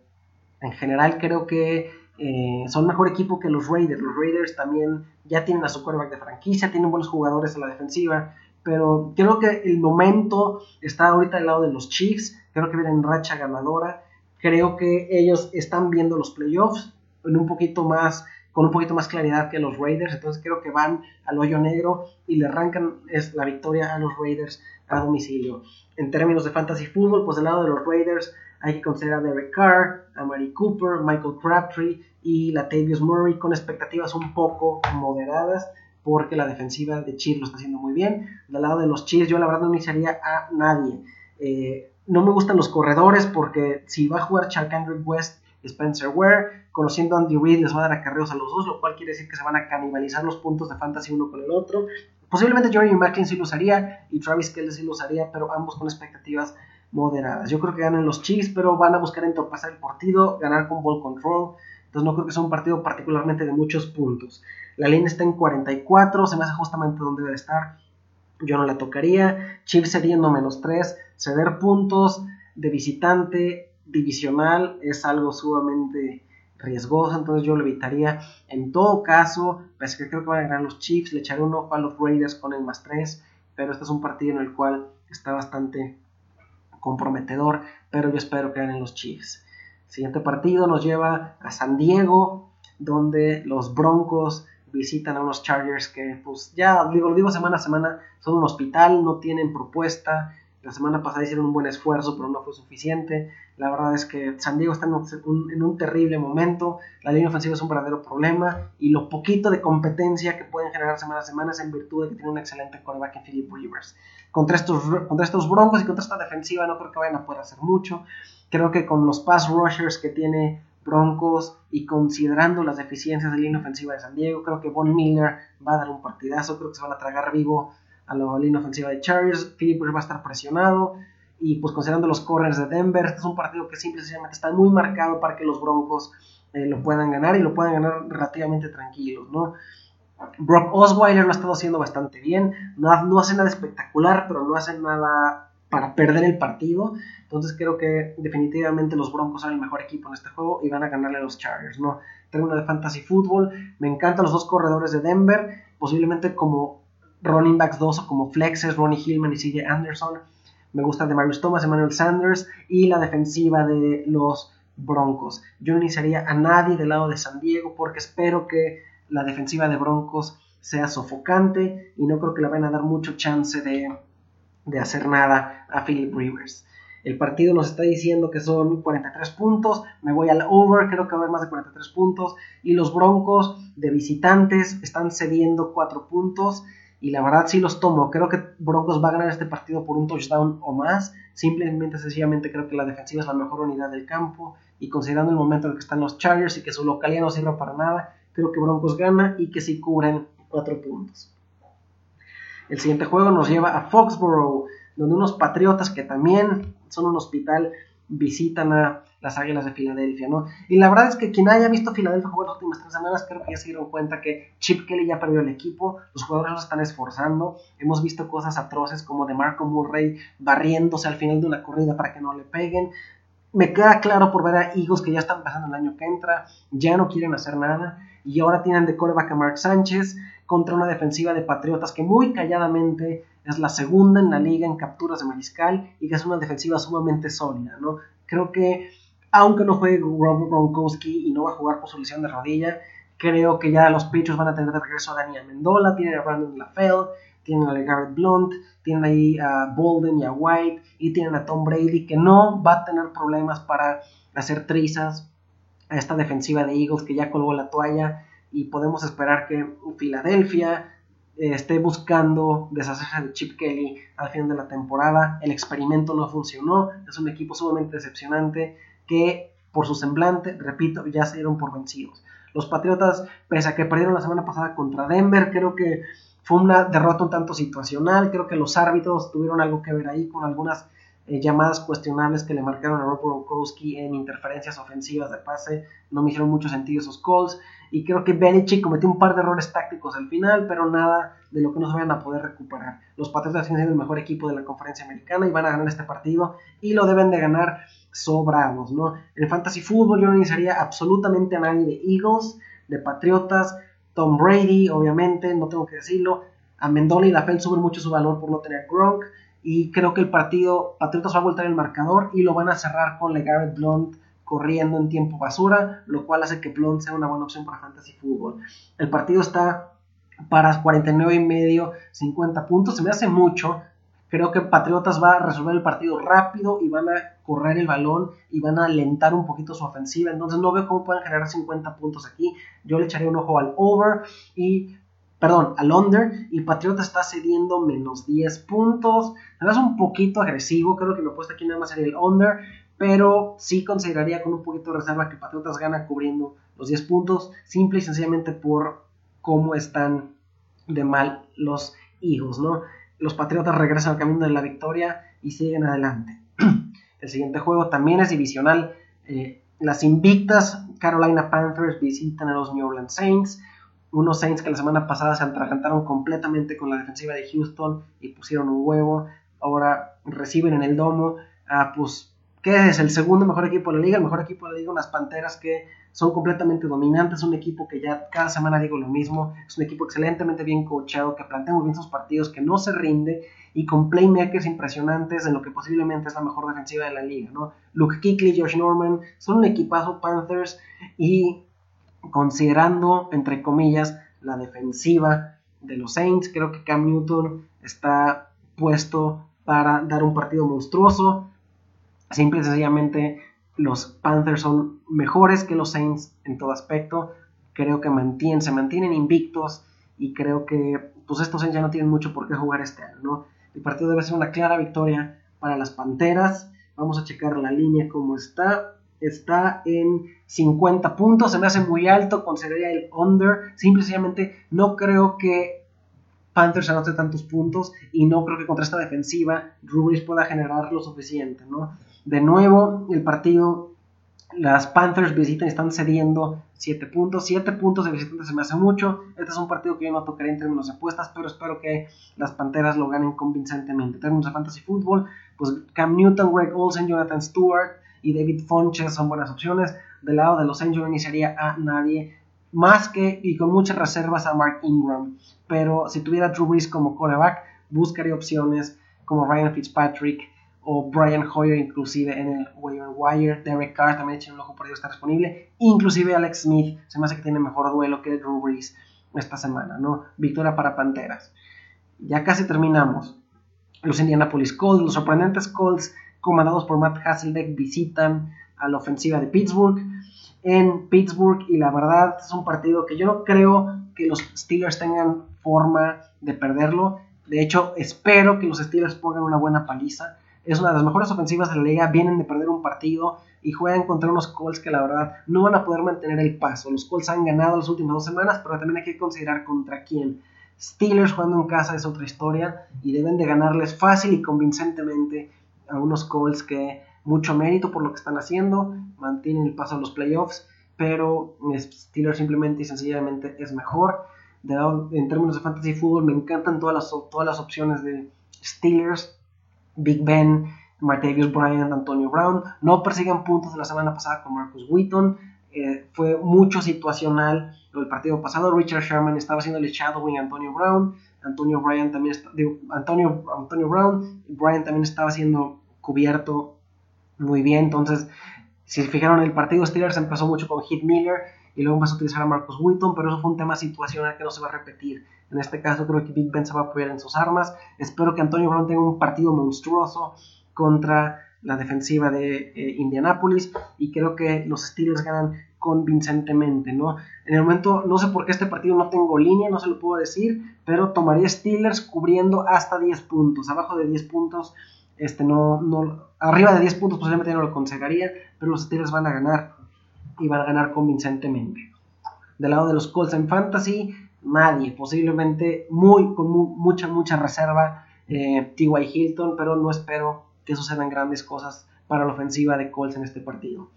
en general creo que eh, son mejor equipo que los Raiders. Los Raiders también ya tienen a su quarterback de franquicia, tienen buenos jugadores en la defensiva pero creo que el momento está ahorita del lado de los Chiefs, creo que vienen racha ganadora, creo que ellos están viendo los playoffs en un poquito más con un poquito más claridad que los Raiders, entonces creo que van al hoyo negro y le arrancan es la victoria a los Raiders a domicilio. En términos de fantasy fútbol, pues del lado de los Raiders hay que considerar a Derek Carr, a Mary Cooper, Michael Crabtree y Latavius Murray con expectativas un poco moderadas porque la defensiva de Chiefs lo está haciendo muy bien. Del lado de los Chiefs yo la verdad no iniciaría a nadie. Eh, no me gustan los corredores porque si va a jugar Charkandrick West Spencer Ware, conociendo a Andy Reid les va a dar acarreos a los dos, lo cual quiere decir que se van a canibalizar los puntos de fantasy uno con el otro. Posiblemente Jeremy Macklin sí lo usaría y Travis Kelly sí lo usaría, pero ambos con expectativas moderadas. Yo creo que ganan los Chiefs, pero van a buscar entorpecer el partido, ganar con ball control. Entonces no creo que sea un partido particularmente de muchos puntos. La línea está en 44, se me hace justamente donde debe estar. Yo no la tocaría. Chiefs cediendo menos 3. Ceder puntos de visitante divisional es algo sumamente riesgoso, entonces yo lo evitaría. En todo caso, pese que creo que van a ganar los Chiefs, le echaré un ojo a los Raiders con el más 3, pero este es un partido en el cual está bastante comprometedor, pero yo espero que ganen los Chiefs. Siguiente partido nos lleva a San Diego, donde los Broncos visitan a unos Chargers que, pues ya digo, lo digo semana a semana, son un hospital, no tienen propuesta. La semana pasada hicieron un buen esfuerzo, pero no fue suficiente. La verdad es que San Diego está en un, terrible momento. La línea ofensiva es un verdadero problema. Y lo poquito de competencia que pueden generar semana a semana es en virtud de que tiene un excelente quarterback en Philip Rivers. Contra estos, contra estos Broncos y contra esta defensiva no creo que vayan a poder hacer mucho. Creo que con los pass rushers que tiene Broncos y considerando las deficiencias de línea ofensiva de San Diego, creo que Von Miller va a dar un partidazo, creo que se van a tragar vivo a la línea ofensiva de Chargers, Philip va a estar presionado y pues considerando los corners de Denver, este es un partido que simplemente está muy marcado para que los Broncos eh, lo puedan ganar y lo puedan ganar relativamente tranquilos, ¿no? Brock Osweiler lo ha estado haciendo bastante bien, no, no hace nada espectacular, pero no hace nada para perder el partido. Entonces creo que definitivamente los Broncos son el mejor equipo en este juego y van a ganarle a los Chargers, ¿no? Término de fantasy fútbol, me encantan los dos corredores de Denver, posiblemente como running backs 2 o como flexes, Ronnie Hillman y CJ Anderson. Me gusta de Marius Thomas, Emmanuel Sanders y la defensiva de los Broncos. Yo no iniciaría a nadie del lado de San Diego porque espero que la defensiva de Broncos sea sofocante y no creo que le vayan a dar mucho chance de, de hacer nada a Philip Rivers. El partido nos está diciendo que son 43 puntos. Me voy al over, creo que va a haber más de 43 puntos. Y los Broncos de visitantes están cediendo 4 puntos. y la verdad sí los tomo. Creo que Broncos va a ganar este partido por un touchdown o más. Simplemente, sencillamente creo que la defensiva es la mejor unidad del campo y considerando el momento en el que están los Chargers y que su localidad no sirve para nada, creo que Broncos gana y que sí cubren 4 puntos. El siguiente juego nos lleva a Foxborough, donde unos Patriotas que también son un hospital visitan a las Águilas de Filadelfia, ¿no? Y la verdad es que quien haya visto Filadelfia jugar las últimas tres semanas, creo que ya se dieron cuenta que Chip Kelly ya perdió el equipo, los jugadores se están esforzando, hemos visto cosas atroces como de Marco Murray barriéndose al final de una corrida para que no le peguen. Me queda claro por ver a Eagles que ya están pasando el año que entra, ya no quieren hacer nada, y ahora tienen de coreback a Mark Sánchez contra una defensiva de Patriotas que muy calladamente es la segunda en la liga en capturas de mariscal y que es una defensiva sumamente sólida, ¿no? Creo que aunque no juegue Robert Gronkowski y no va a jugar por su lesión de rodilla, creo que ya los Patriots van a tener de regreso a Daniel Mendola, tienen a Brandon LaFell, tienen a Garrett Blunt, tienen ahí a Bolden y a White, y tienen a Tom Brady, que no va a tener problemas para hacer trizas a esta defensiva de Eagles que ya colgó la toalla, y podemos esperar que Filadelfia eh, esté buscando deshacerse de Chip Kelly al final de la temporada. El experimento no funcionó, es un equipo sumamente decepcionante que por su semblante, repito, ya se dieron por vencidos. Los Patriotas, pese a que perdieron la semana pasada contra Denver, creo que fue una derrota un tanto situacional, creo que los árbitros tuvieron algo que ver ahí con algunas eh, llamadas cuestionables que le marcaron a Rob Gronkowski en interferencias ofensivas de pase, no me hicieron mucho sentido esos calls, y creo que Belichick cometió un par de errores tácticos al final, pero nada de lo que no se vayan a poder recuperar. Los Patriotas tienen el mejor equipo de la conferencia americana y van a ganar este partido, y lo deben de ganar sobrados, ¿no? En fantasy fútbol yo no iniciaría absolutamente a nadie de Eagles, de Patriotas, Tom Brady, obviamente, no tengo que decirlo. A Mendola y la Fel suben mucho su valor por no tener Gronk. Y creo que el partido Patriotas va a voltar el marcador y lo van a cerrar con LeGarrette Blunt corriendo en tiempo basura, lo cual hace que Blunt sea una buena opción para fantasy fútbol. El partido está para 49 y medio, 50 puntos. Se me hace mucho, Creo que Patriotas va a resolver el partido rápido y van a correr el balón y van a alentar un poquito su ofensiva. Entonces no veo cómo pueden generar 50 puntos aquí. Yo le echaría un ojo al over y perdón, al under y Patriotas está cediendo menos 10 puntos. Es un poquito agresivo, creo que me puesta aquí nada más sería el under, pero sí consideraría con un poquito de reserva que Patriotas gana cubriendo los 10 puntos, simple y sencillamente por cómo están de mal los hijos, ¿no? los Patriotas regresan al camino de la victoria y siguen adelante. El siguiente juego también es divisional. Eh, las invictas Carolina Panthers visitan a los New Orleans Saints. Unos Saints que la semana pasada se atragantaron completamente con la defensiva de Houston y pusieron un huevo. Ahora reciben en el domo a, pues, ¿qué es? El segundo mejor equipo de la liga. El mejor equipo de la liga, unas Panteras que son completamente dominantes, un equipo que ya cada semana digo lo mismo, es un equipo excelentemente bien coachado, que plantea muy bien sus partidos, que no se rinde y con playmakers impresionantes en lo que posiblemente es la mejor defensiva de la liga, ¿no? Luke Kuechly, Josh Norman, son un equipazo Panthers y considerando, entre comillas, la defensiva de los Saints, creo que Cam Newton está puesto para dar un partido monstruoso, simple y sencillamente los Panthers son mejores que los Saints en todo aspecto. Creo que se mantienen invictos y creo que pues estos Saints ya no tienen mucho por qué jugar este año, ¿no? El partido debe ser una clara victoria para las Panteras. Vamos a checar la línea como está. Está en 50 puntos, se me hace muy alto, consideraría el under. Simplemente no creo que Panthers anote tantos puntos y no creo que contra esta defensiva Drew pueda generar lo suficiente, ¿no? De nuevo, el partido, las Panthers visitan están cediendo 7 puntos. 7 puntos de visitantes se me hace mucho. Este es un partido que yo no tocaré en términos de apuestas, pero espero que las Panteras lo ganen convincentemente. En términos de fantasy fútbol, pues Cam Newton, Greg Olsen, Jonathan Stewart y David Funches son buenas opciones. Del lado de los Saints yo iniciaría a nadie más que y con muchas reservas a Mark Ingram. Pero si tuviera Drew Brees como coreback, buscaría opciones como Ryan Fitzpatrick, o Brian Hoyer inclusive en el waiver wire, Derek Carr también echen un ojo por ello está disponible, inclusive Alex Smith, se me hace que tiene mejor duelo que Drew Brees esta semana, ¿no? Victoria para Panteras. Ya casi terminamos. Los Indianapolis Colts, los sorprendentes Colts comandados por Matt Hasselbeck visitan a la ofensiva de Pittsburgh en Pittsburgh y la verdad es un partido que yo no creo que los Steelers tengan forma de perderlo. De hecho, espero que los Steelers pongan una buena paliza. Es una de las mejores ofensivas de la liga. Vienen de perder un partido y juegan contra unos Colts que la verdad no van a poder mantener el paso. Los Colts han ganado las últimas dos semanas, pero también hay que considerar contra quién. Steelers jugando en casa es otra historia y deben de ganarles fácil y convincentemente a unos Colts que mucho mérito por lo que están haciendo, mantienen el paso a los playoffs, pero Steelers simplemente y sencillamente es mejor. en términos de fantasy fútbol me encantan todas las, todas las opciones de Steelers, Big Ben, Martavius Bryant, Antonio Brown. No persigan puntos de la semana pasada con Marcus Wheaton. Eh, fue mucho situacional el partido pasado. Richard Sherman estaba haciendo el shadowing a Antonio Brown. Antonio Bryan también Antonio, Antonio Brown Bryan también estaba siendo cubierto muy bien. Entonces, si se fijaron, el partido Steelers empezó mucho con Heath Miller y luego empezó a utilizar a Marcus Wheaton, pero eso fue un tema situacional que no se va a repetir. En este caso, creo que Big Ben se va a apoyar en sus armas. Espero que Antonio Brown tenga un partido monstruoso contra la defensiva de eh, Indianapolis y creo que los Steelers ganan convincentemente, ¿no? En el momento, no sé por qué este partido no tengo línea, no se lo puedo decir, pero tomaría Steelers cubriendo hasta 10 puntos, abajo de 10 puntos, este no, no, arriba de 10 puntos posiblemente no lo conseguiría, pero los Steelers van a ganar y van a ganar convincentemente. Del lado de los Colts en Fantasy, nadie, posiblemente muy, con mucha, mucha reserva, eh, T.Y. Hilton, pero no espero que sucedan grandes cosas para la ofensiva de Colts en este partido.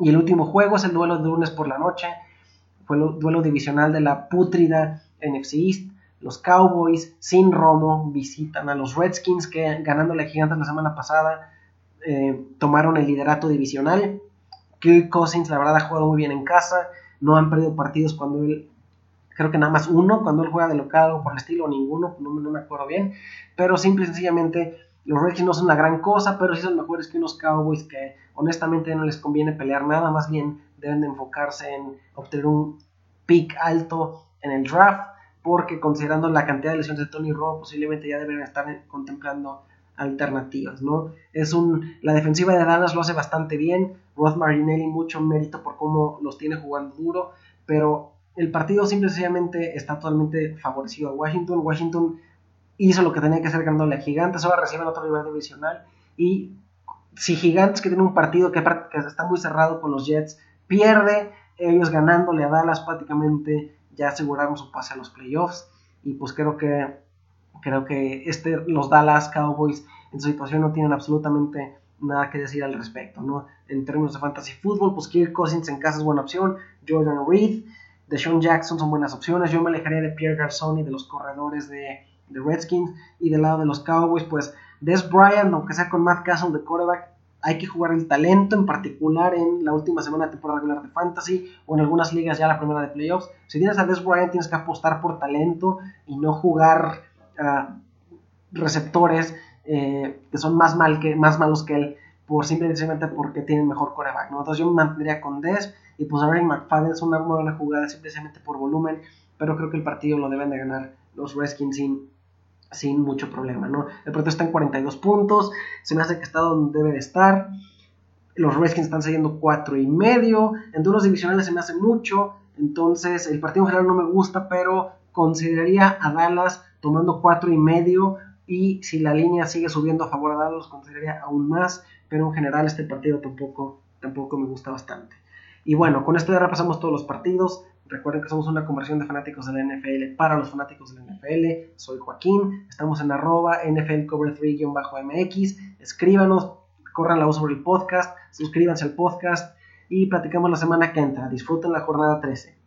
Y el último juego es el duelo de lunes por la noche. Fue el duelo divisional de la pútrida NFC East. Los Cowboys, sin Romo, visitan a los Redskins que ganando la Gigantes la semana pasada eh, tomaron el liderato divisional. Kirk Cousins, la verdad, ha jugado muy bien en casa. No han perdido partidos cuando él creo que nada más uno, cuando él juega de local o por el estilo, ninguno, no, no, me acuerdo bien, pero simple y sencillamente los Redskins no son una gran cosa, pero sí son mejores que unos Cowboys que honestamente no les conviene pelear nada, más bien deben de enfocarse en obtener un pick alto en el draft, porque considerando la cantidad de lesiones de Tony Romo, posiblemente ya deben estar contemplando alternativas, ¿no? Es un, la defensiva de Dallas lo hace bastante bien, Roth Marinelli mucho mérito por cómo los tiene jugando duro, pero el partido simplemente está totalmente favorecido a Washington. Washington hizo lo que tenía que hacer ganando a Gigantes, ahora reciben otro nivel divisional. Y si Gigantes, que tiene un partido que, está muy cerrado con los Jets, pierde, ellos ganándole a Dallas prácticamente ya aseguraron su pase a los playoffs. Y pues creo que creo que este, los Dallas Cowboys en su situación no tienen absolutamente nada que decir al respecto, ¿no? En términos de fantasy fútbol, pues Kirk Cousins en casa es buena opción, Jordan Reed, Deshaun Jackson son buenas opciones, yo me alejaría de Pierre Garçon y de los corredores de, de Redskins. Y del lado de los Cowboys, pues Des Bryant, aunque sea con Matt Castle de quarterback, hay que jugar el talento, en particular en la última semana de temporada regular de Fantasy o en algunas ligas ya la primera de playoffs. Si tienes a Des Bryant, tienes que apostar por talento y no jugar receptores eh, que son más, mal que, más malos que él por simplemente porque tienen mejor coreback. Entonces yo me mantendría con Des y pues Aaron McFadden es una buena jugada simplemente por volumen, pero creo que el partido lo deben de ganar los Redskins sin sin mucho problema, ¿no? El protesto está en 42 puntos, se me hace que está donde debe de estar. Los Redskins están siguiendo 4 y medio. En duelos divisionales se me hace mucho. Entonces, el partido en general no me gusta, pero consideraría a Dallas tomando 4 y medio. Y si la línea sigue subiendo a favor de Dallas, consideraría aún más. Pero en general, este partido tampoco, tampoco me gusta bastante. Y bueno, con esto ya repasamos todos los partidos. Recuerden que somos una conversión de fanáticos de la NFL para los fanáticos de la NFL. Soy Joaquín, estamos en arroba NFLcover3-MX. Escríbanos, corran la voz sobre el podcast, suscríbanse al podcast y platicamos la semana que entra. Disfruten la jornada 13.